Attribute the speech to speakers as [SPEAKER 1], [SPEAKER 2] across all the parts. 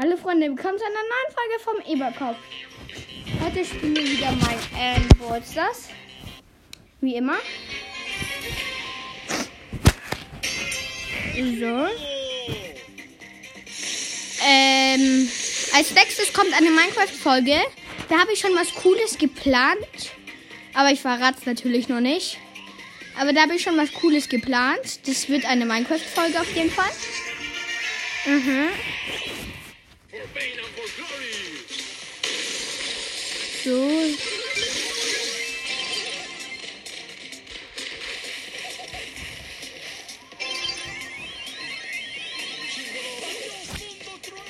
[SPEAKER 1] Hallo Freunde, willkommen zu einer neuen Folge vom Eberkopf. Heute spielen wir wieder mein Android das. Wie immer. So. Ähm, als nächstes kommt eine Minecraft-Folge. Da habe ich schon was Cooles geplant. Aber ich verrate es natürlich noch nicht. Aber da habe ich schon was Cooles geplant. Das wird eine Minecraft-Folge auf jeden Fall. Mhm. So.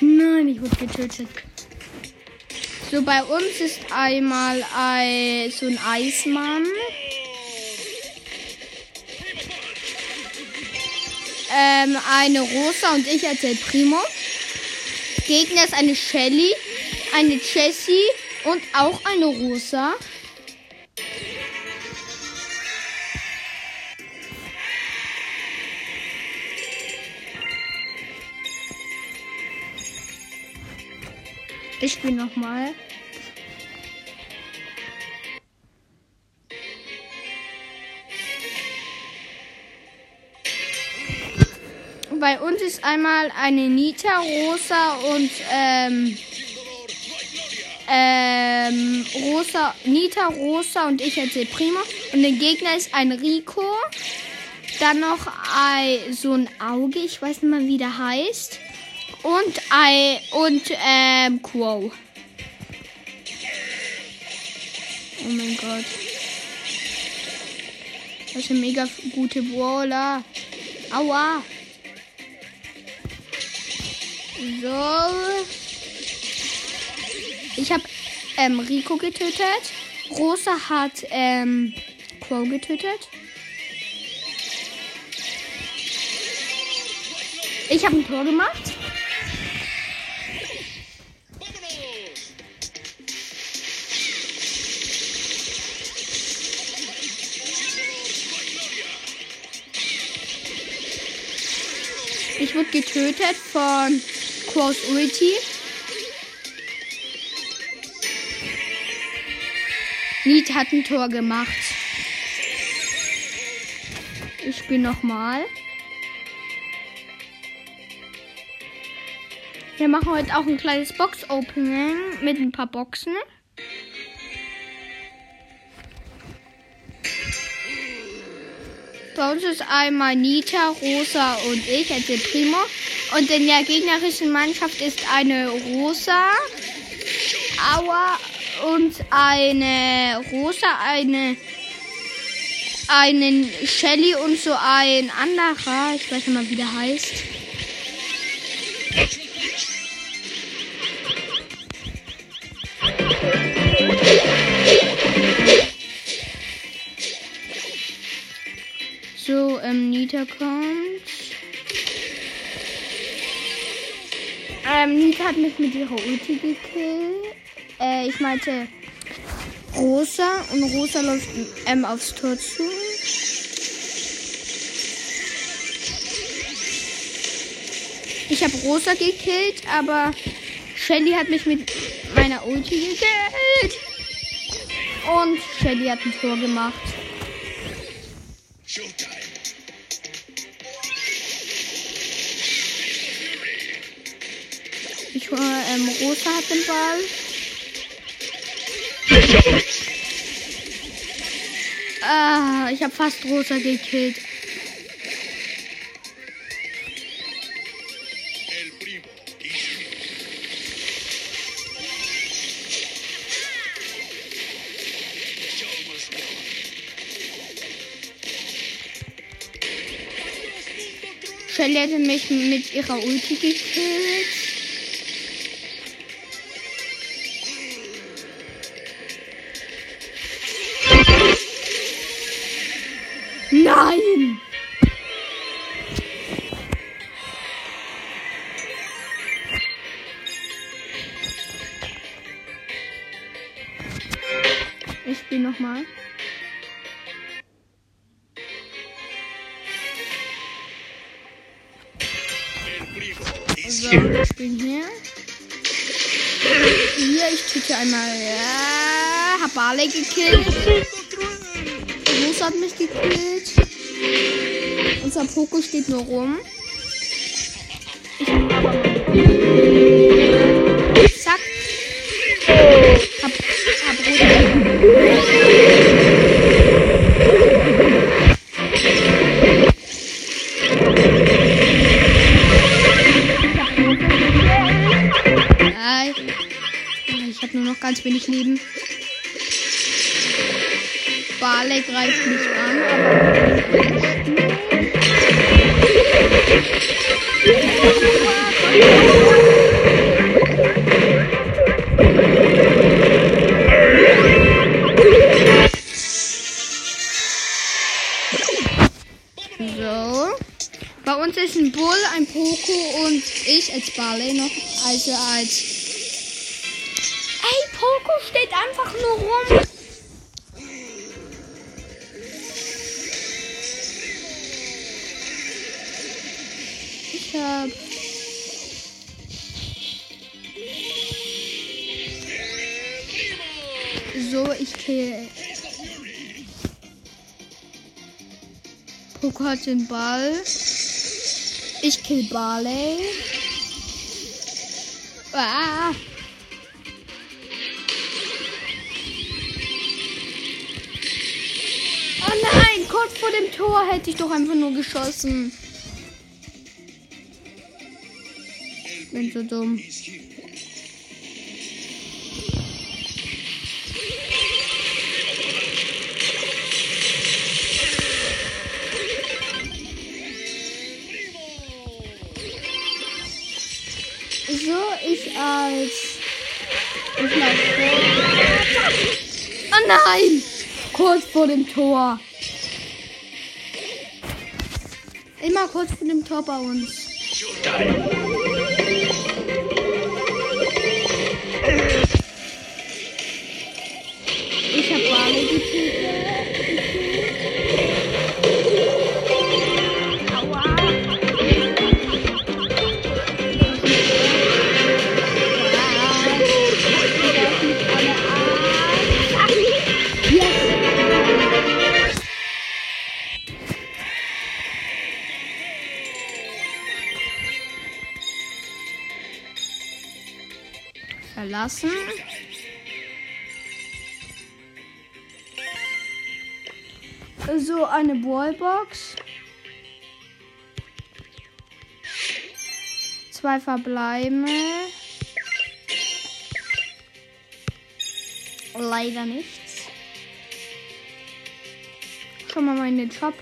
[SPEAKER 1] Nein, ich wurde getötet. So, bei uns ist einmal ein, so ein Eismann. Ähm, eine Rosa und ich als Primo. Gegner ist eine Shelly, eine Jessie und auch eine Rosa. Ich spiele nochmal. Bei uns ist einmal eine Nita, Rosa und ähm, ähm, Rosa, Nita, Rosa und ich als El Primo. Und der Gegner ist ein Rico. Dann noch ein, so ein Auge, ich weiß nicht mal, wie der heißt. Und ein, und ähm, Quo. Oh mein Gott. Das ist eine mega gute Brawler. Aua. So. Ich habe ähm, Rico getötet. Rosa hat ähm, Quo getötet. Ich habe ein Tor gemacht. Ich wurde getötet von Quos Ulti. Nied hat ein Tor gemacht. Ich spiele nochmal. Wir machen heute auch ein kleines Box-Opening mit ein paar Boxen. Bei uns ist einmal Nita, Rosa und ich als der Primo. Und in der gegnerischen Mannschaft ist eine Rosa, Aua und eine Rosa, eine einen Shelly und so ein anderer. Ich weiß nicht mal, wie der heißt. So, ähm, Nita kommt. Ähm, Nita hat mich mit ihrer Ulti gekillt. Äh, ich meinte Rosa und Rosa läuft ähm, aufs Tor zu. Ich habe Rosa gekillt, aber Shelly hat mich mit meiner Ulti gekillt. Und Shelly hat ein Tor gemacht. Ich hole, ähm, Rosa hat den Ball. Ah, ich habe fast Rosa gekillt. Shelly hätte mich mit ihrer Ulti gekillt. Hier. Ich töte einmal. Ja, hab Barley gekillt. Rosa hat mich gekillt. Unser Poko steht nur rum. Zack. Hab, hab Rosa. Noch ganz wenig Leben. Barley greift mich an. So. Bei uns ist ein Bull, ein Poco und ich als Barley noch. Also als. Poco steht einfach nur rum. Ich hab. So, ich kill. Poco hat den Ball. Ich kill Barley. Ah. Vor dem Tor hätte ich doch einfach nur geschossen. Bin so dumm. So, ich als. Ich lauf vor. Oh nein! Kurz vor dem Tor. Immer kurz vor dem Tor bei uns. Verlassen. So, eine Ballbox. Zwei verbleibende. Leider nichts. Mal mal in den Shop.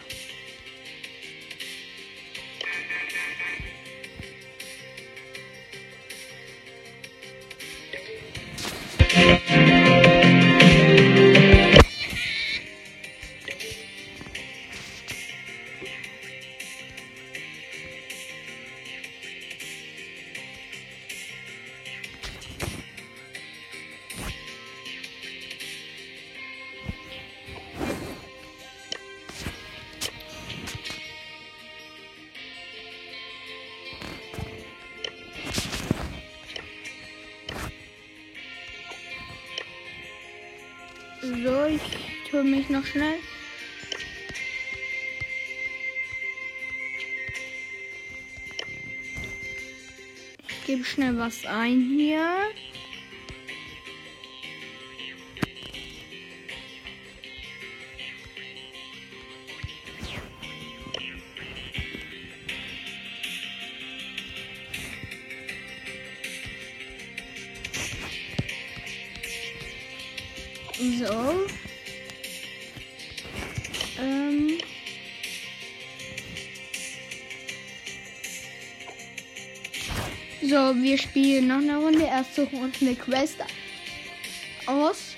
[SPEAKER 1] Mich noch schnell. Ich gebe schnell was ein hier. So. Wir spielen noch eine Runde. Erst suchen uns eine Quest aus.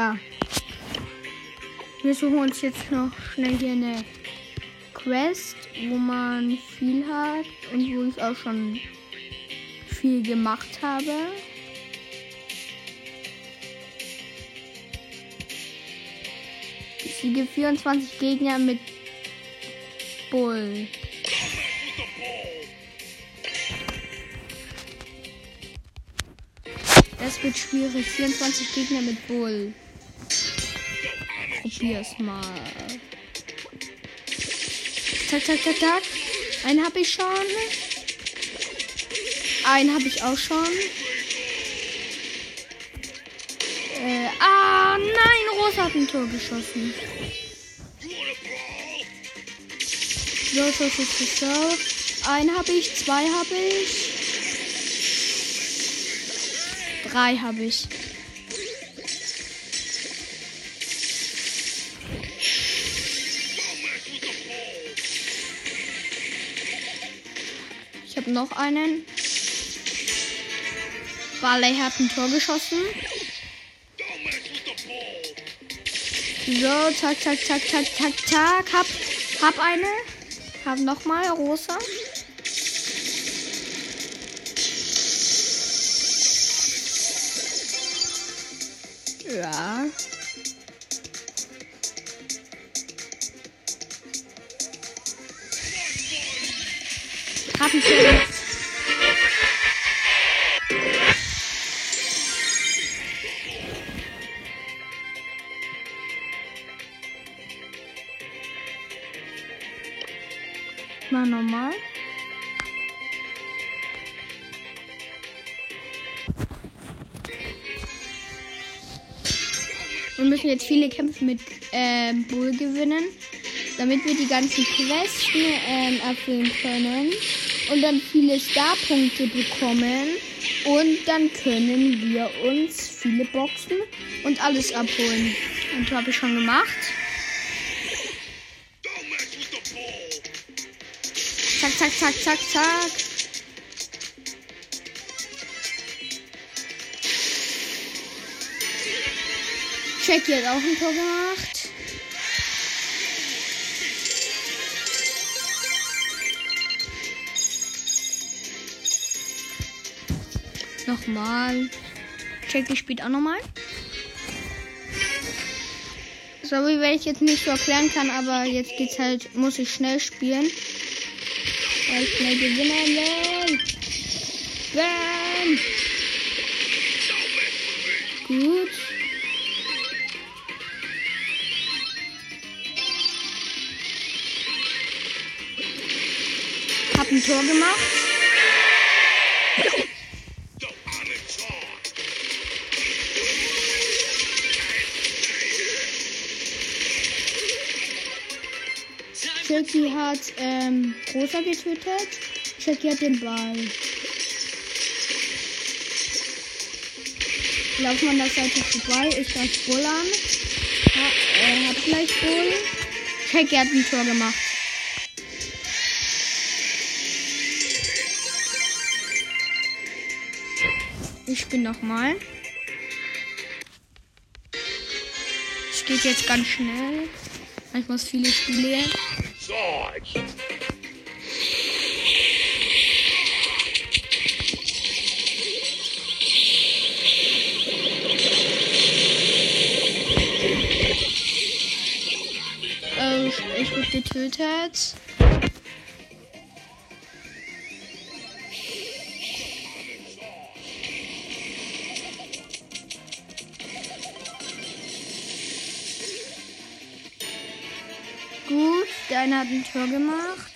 [SPEAKER 1] Ja. Wir suchen uns jetzt noch schnell hier eine Quest, wo man viel hat und wo ich auch schon viel gemacht habe. Ich siege 24 Gegner mit Bull. Das wird schwierig. 24 Gegner mit Bull. Probier's mal. Zack, zack, zack, zack. Einen habe ich schon. Einen habe ich auch schon. Äh, ah, nein, Rosa hat ein Tor geschossen. So, so, so, so, so. Einen habe ich, zwei habe ich. Drei habe ich. Habe noch einen. Barley hat ein Tor geschossen. So, zack, zack, zack, zack, zack, zack. Hab, hab eine. Hab nochmal rosa. Mal normal. Wir müssen jetzt viele Kämpfe mit ähm, Bull gewinnen, damit wir die ganzen Quests ähm, erfüllen können und dann viele Starpunkte bekommen. Und dann können wir uns viele Boxen und alles abholen. Und habe ich schon gemacht. Zack, zack, zack, zack. Jackie hat auch ein Tor gemacht. Nochmal. Jackie spielt auch nochmal. Sorry, weil ich jetzt nicht so erklären kann, aber jetzt geht's halt, muss ich schnell spielen. Weil ich schnell gewinnen will. Bam! Gut. Hab ein Tor gemacht. Jackie hat ähm, Rosa getötet. Jackie hat den Ball. Laufen an der Seite vorbei. Ich darf Bull an. Ha, äh, hat gleich Bull. Jackie hat ein Tor gemacht. Ich bin noch mal. Es geht jetzt ganz schnell. Ich muss viele Spiele.
[SPEAKER 2] Sarge.
[SPEAKER 1] Äh, ich, wurde getötet. Gut, der eine hat ein Tor gemacht.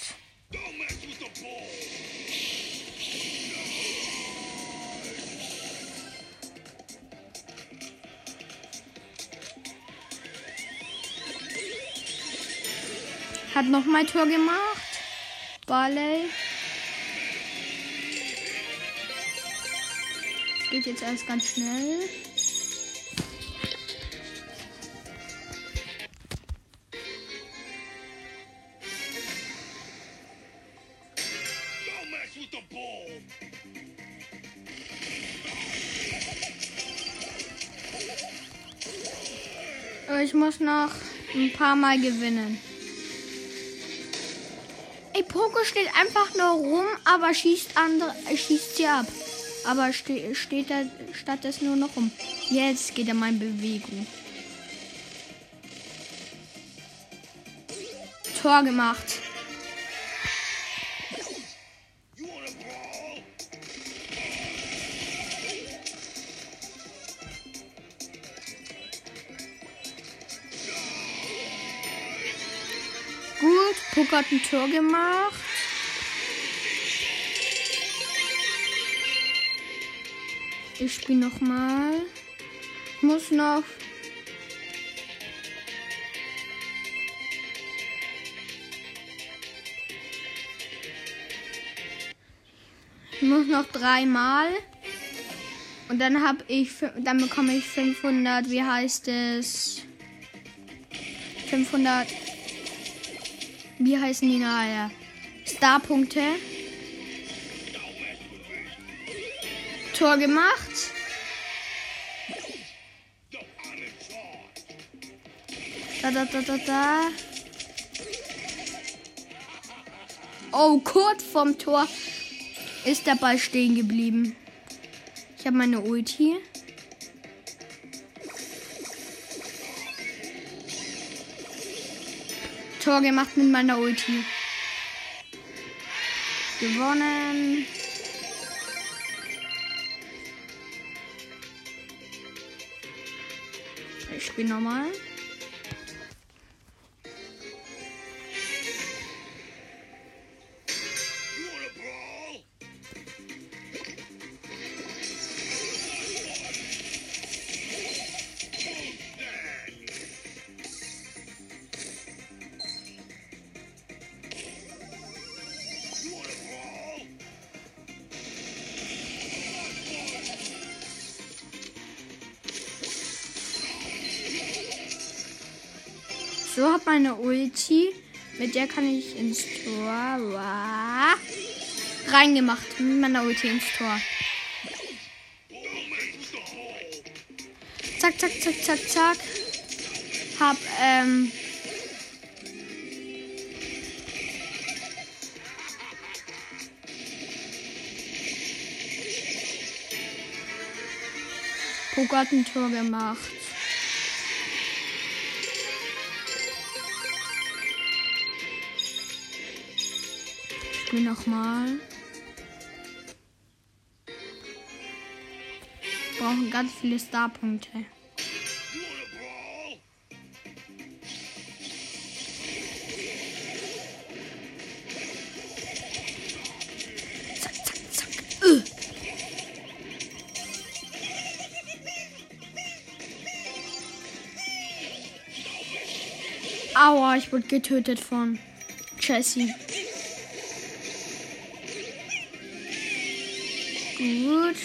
[SPEAKER 1] Hat nochmal Tor gemacht. Barley. Geht jetzt alles ganz schnell. Ich muss noch ein paar Mal gewinnen. Ey, Poco steht einfach nur rum, aber schießt andere, äh, schießt sie ab. Aber ste steht da stattdessen nur noch rum. Jetzt geht er mal in Bewegung. Tor gemacht. Hat ein Tor gemacht. Ich spiele noch mal. Ich muss noch. Muss noch dreimal. Und dann habe ich, dann bekomme ich 500, wie heißt es? 500 wie heißen die nachher? Starpunkte. Tor gemacht. Da, da, da, da, da. Oh, kurz vom Tor ist der Ball stehen geblieben. Ich habe meine Ulti. Tor gemacht mit meiner Ulti. Gewonnen. Ich spiele nochmal. Hat meine Ulti. Mit der kann ich ins Tor. Reingemacht. Mit meiner Ulti ins Tor. Zack, zack, zack, zack, zack. Hab, ähm. Poco hat ein Tor gemacht. Spiel nochmal. Brauchen ganz viele Starpunkte. Äh. Aua, ich wurde getötet von Jessie. Gut.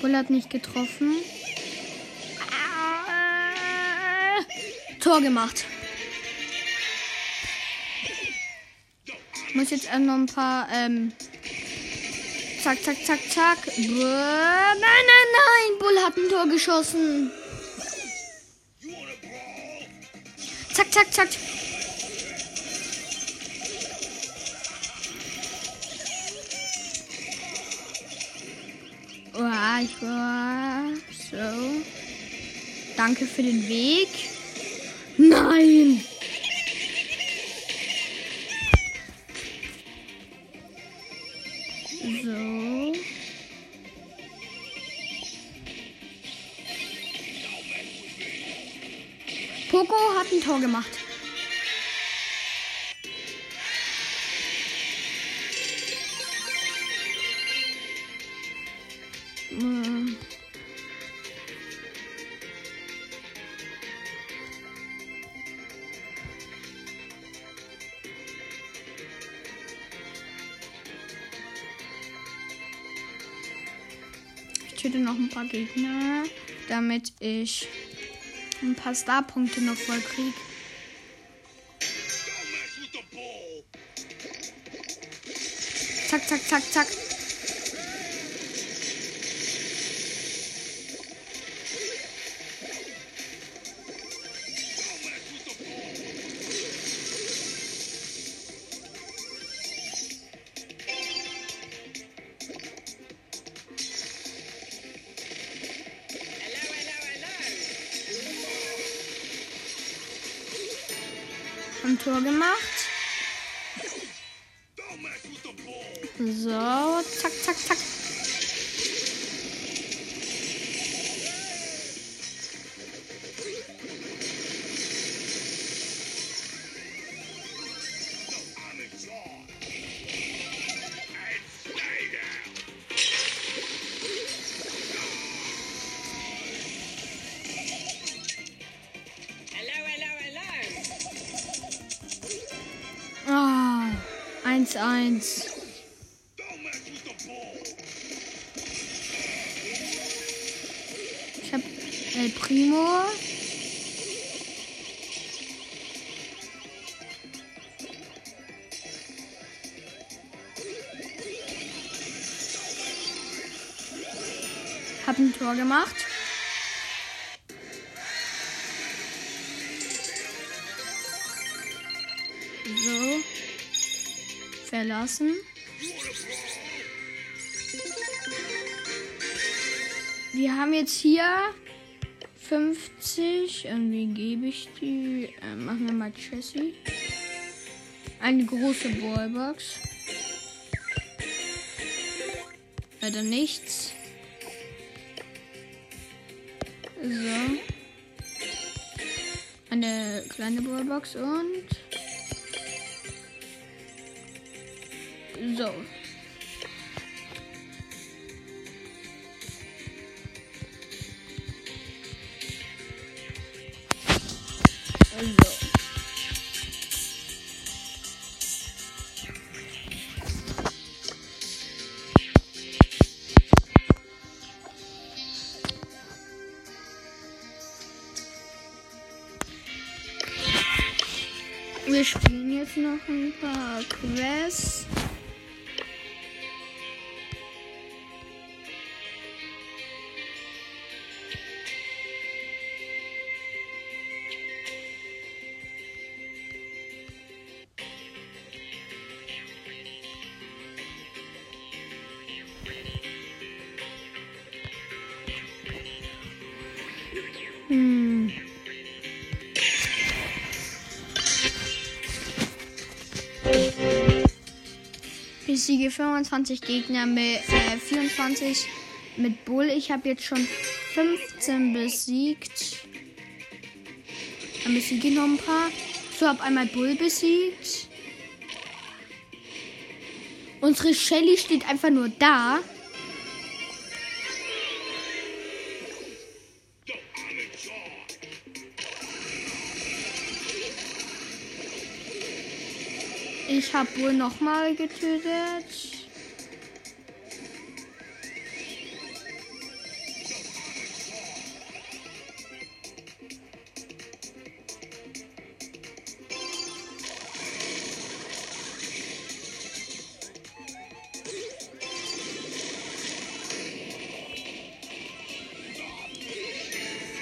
[SPEAKER 1] Bull hat nicht getroffen. Ah, Tor gemacht. Muss jetzt noch ein paar. Ähm, zack, zack, zack, zack. Nein, nein, nein. Bull hat ein Tor geschossen. Zack, zack, zack. Oh, ich war so. Danke für den Weg. Nein! So. Poco hat ein Tor gemacht. Töte noch ein paar Gegner, damit ich ein paar Starpunkte noch voll krieg. Zack, zack, zack, zack. 1-1.
[SPEAKER 2] Don't mess with the ball.
[SPEAKER 1] Ich hab El Primo. Hab ein Tor gemacht. Verlassen. Wir haben jetzt hier 50. An wen gebe ich die? Äh, machen wir mal Jessie. Eine große Ballbox. Leider nichts. So. Eine kleine Ballbox und. So. Also. Wir spielen jetzt noch ein paar Quests. Besiege 25 Gegner mit äh, 24 mit Bull. Ich habe jetzt schon 15 besiegt. Dann besiege ich noch ein paar. So, habe einmal Bull besiegt. Unsere Shelly steht einfach nur da. Habe wohl nochmal getötet.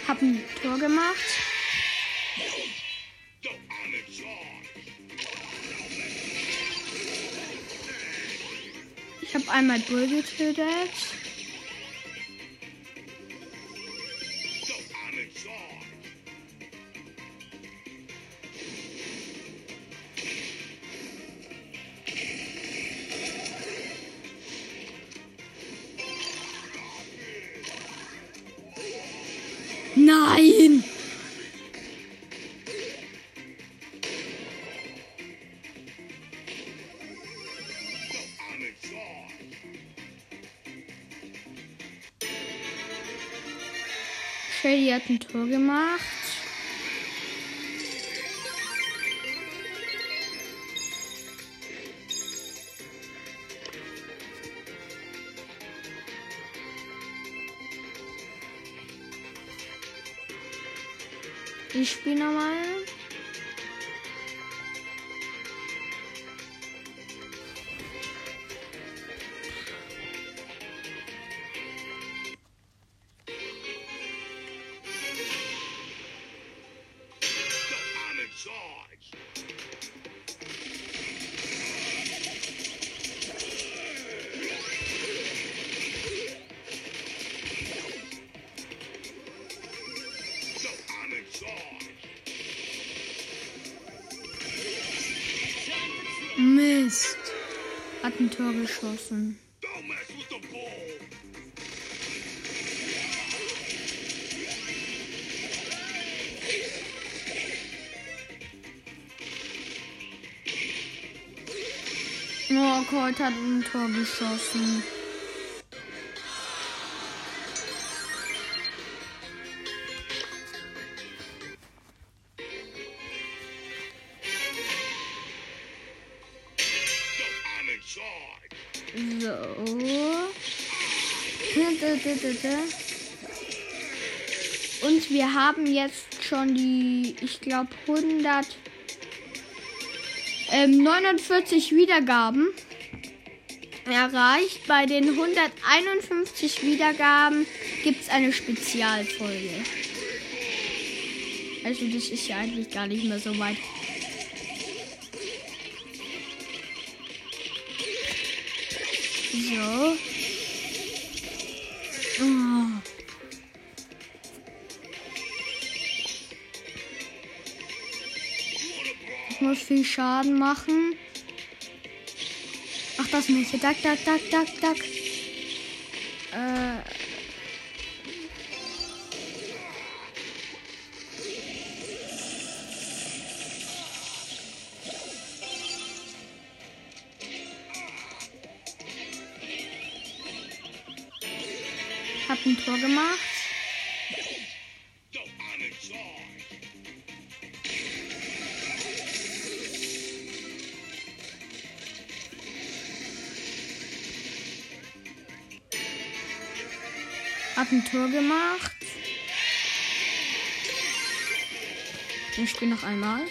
[SPEAKER 1] Hab ein Tor gemacht. Habe einmal Bull getötet. Hat ein Tor gemacht. Ich spiele nochmal. Tor geschossen. Oh, Colt hat ein Tor geschossen.
[SPEAKER 2] So.
[SPEAKER 1] Und wir haben jetzt schon die, ich glaube, 100, ähm, 49 Wiedergaben erreicht. Bei den 151 Wiedergaben gibt es eine Spezialfolge. Also das ist ja eigentlich gar nicht mehr so weit. So. Ich muss viel Schaden machen. Ach, das nicht. Duck, duck, duck, duck, duck. Ein Tor gemacht. Hab ein Tor gemacht. Ich spiele noch einmal.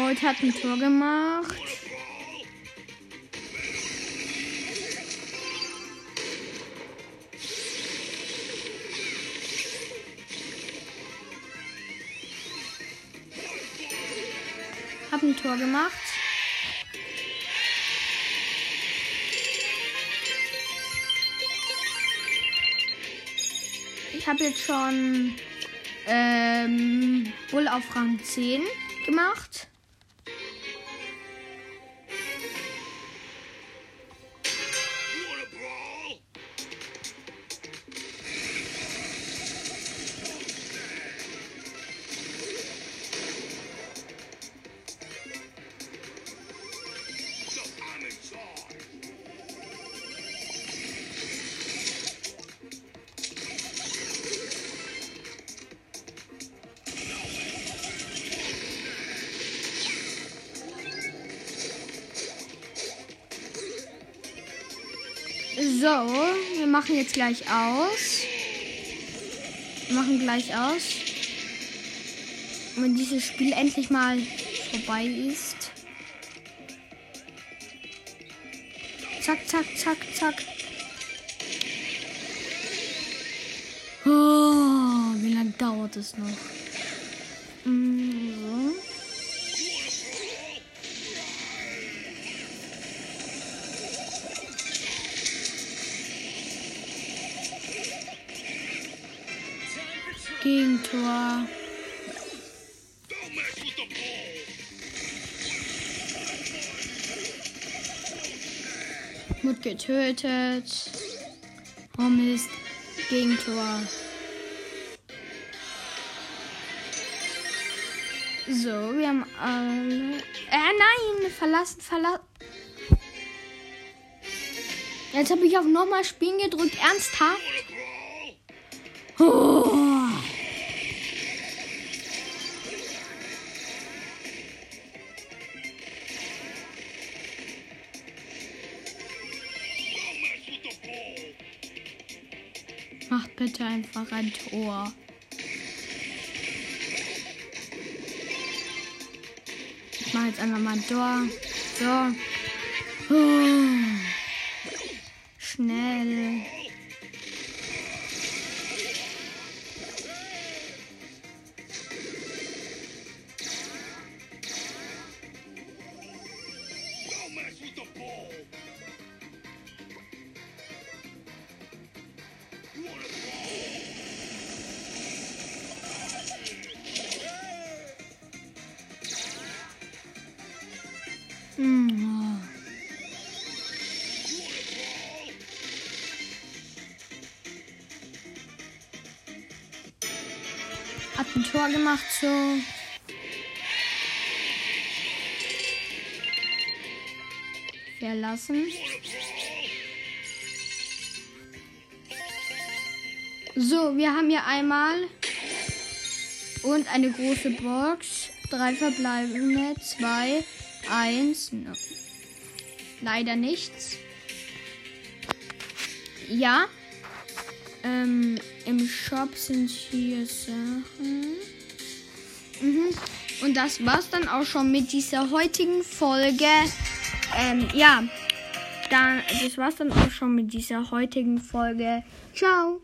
[SPEAKER 1] Colt hat ein Tor gemacht. Hab ein Tor gemacht. Ich habe jetzt schon ähm, Bull auf Rang 10 gemacht.
[SPEAKER 2] So,
[SPEAKER 1] wir machen jetzt gleich aus. Wir machen gleich aus. Wenn dieses Spiel endlich mal vorbei ist. Zack, zack, zack, zack. Oh, wie lange dauert es noch? Getötet. Oh Mist. Gegentor. So, wir haben alle. Äh, nein! Verlassen, verlassen. Jetzt habe ich auf nochmal spielen gedrückt. Ernsthaft? Oh. wollte einfach ein Tor. Ich mache jetzt einfach mal ein Tor. So. Oh. Schnell. Ein Tor gemacht, so. Verlassen. So, wir haben hier einmal und eine große Box. Drei verbleibende, zwei, eins. No. Leider nichts. Ja. Ähm, Im Shop sind hier Sachen. Mhm. Und das war's dann auch schon mit dieser heutigen Folge. Ähm, ja. Dann, das war's dann auch schon mit dieser heutigen Folge. Ciao.